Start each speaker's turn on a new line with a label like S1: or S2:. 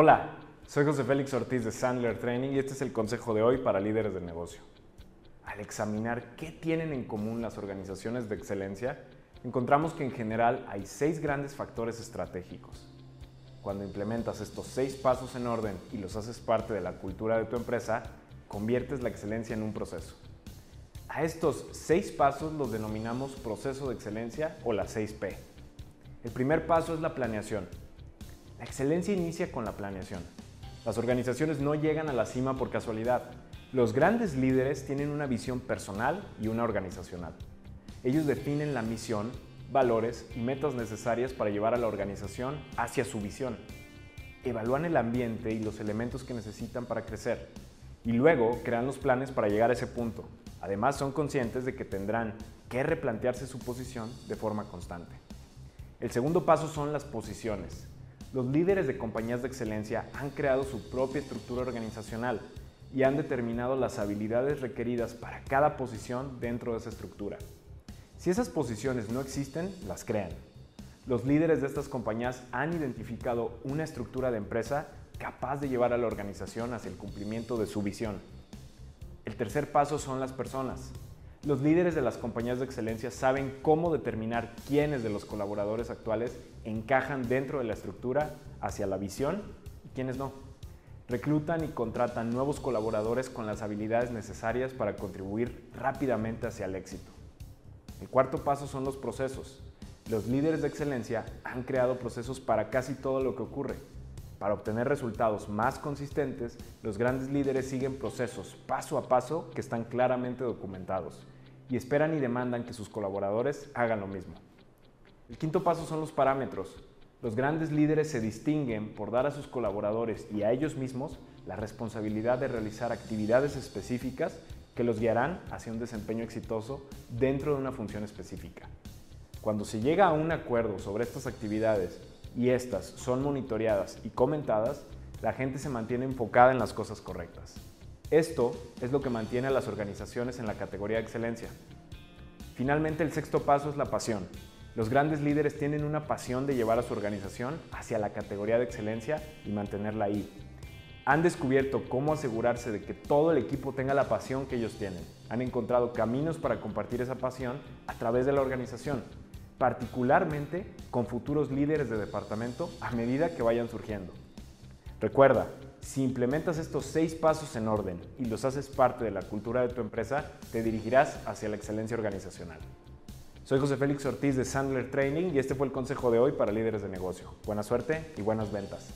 S1: Hola, soy José Félix Ortiz de Sandler Training y este es el consejo de hoy para líderes de negocio. Al examinar qué tienen en común las organizaciones de excelencia, encontramos que en general hay seis grandes factores estratégicos. Cuando implementas estos seis pasos en orden y los haces parte de la cultura de tu empresa, conviertes la excelencia en un proceso. A estos seis pasos los denominamos proceso de excelencia o la 6P. El primer paso es la planeación. Excelencia inicia con la planeación. Las organizaciones no llegan a la cima por casualidad. Los grandes líderes tienen una visión personal y una organizacional. Ellos definen la misión, valores y metas necesarias para llevar a la organización hacia su visión. Evalúan el ambiente y los elementos que necesitan para crecer. Y luego crean los planes para llegar a ese punto. Además son conscientes de que tendrán que replantearse su posición de forma constante. El segundo paso son las posiciones. Los líderes de compañías de excelencia han creado su propia estructura organizacional y han determinado las habilidades requeridas para cada posición dentro de esa estructura. Si esas posiciones no existen, las crean. Los líderes de estas compañías han identificado una estructura de empresa capaz de llevar a la organización hacia el cumplimiento de su visión. El tercer paso son las personas. Los líderes de las compañías de excelencia saben cómo determinar quiénes de los colaboradores actuales encajan dentro de la estructura hacia la visión y quiénes no. Reclutan y contratan nuevos colaboradores con las habilidades necesarias para contribuir rápidamente hacia el éxito. El cuarto paso son los procesos. Los líderes de excelencia han creado procesos para casi todo lo que ocurre, para obtener resultados más consistentes, los grandes líderes siguen procesos paso a paso que están claramente documentados y esperan y demandan que sus colaboradores hagan lo mismo. El quinto paso son los parámetros. Los grandes líderes se distinguen por dar a sus colaboradores y a ellos mismos la responsabilidad de realizar actividades específicas que los guiarán hacia un desempeño exitoso dentro de una función específica. Cuando se llega a un acuerdo sobre estas actividades y estas son monitoreadas y comentadas, la gente se mantiene enfocada en las cosas correctas. Esto es lo que mantiene a las organizaciones en la categoría de excelencia. Finalmente, el sexto paso es la pasión. Los grandes líderes tienen una pasión de llevar a su organización hacia la categoría de excelencia y mantenerla ahí. Han descubierto cómo asegurarse de que todo el equipo tenga la pasión que ellos tienen. Han encontrado caminos para compartir esa pasión a través de la organización particularmente con futuros líderes de departamento a medida que vayan surgiendo. Recuerda, si implementas estos seis pasos en orden y los haces parte de la cultura de tu empresa, te dirigirás hacia la excelencia organizacional. Soy José Félix Ortiz de Sandler Training y este fue el consejo de hoy para líderes de negocio. Buena suerte y buenas ventas.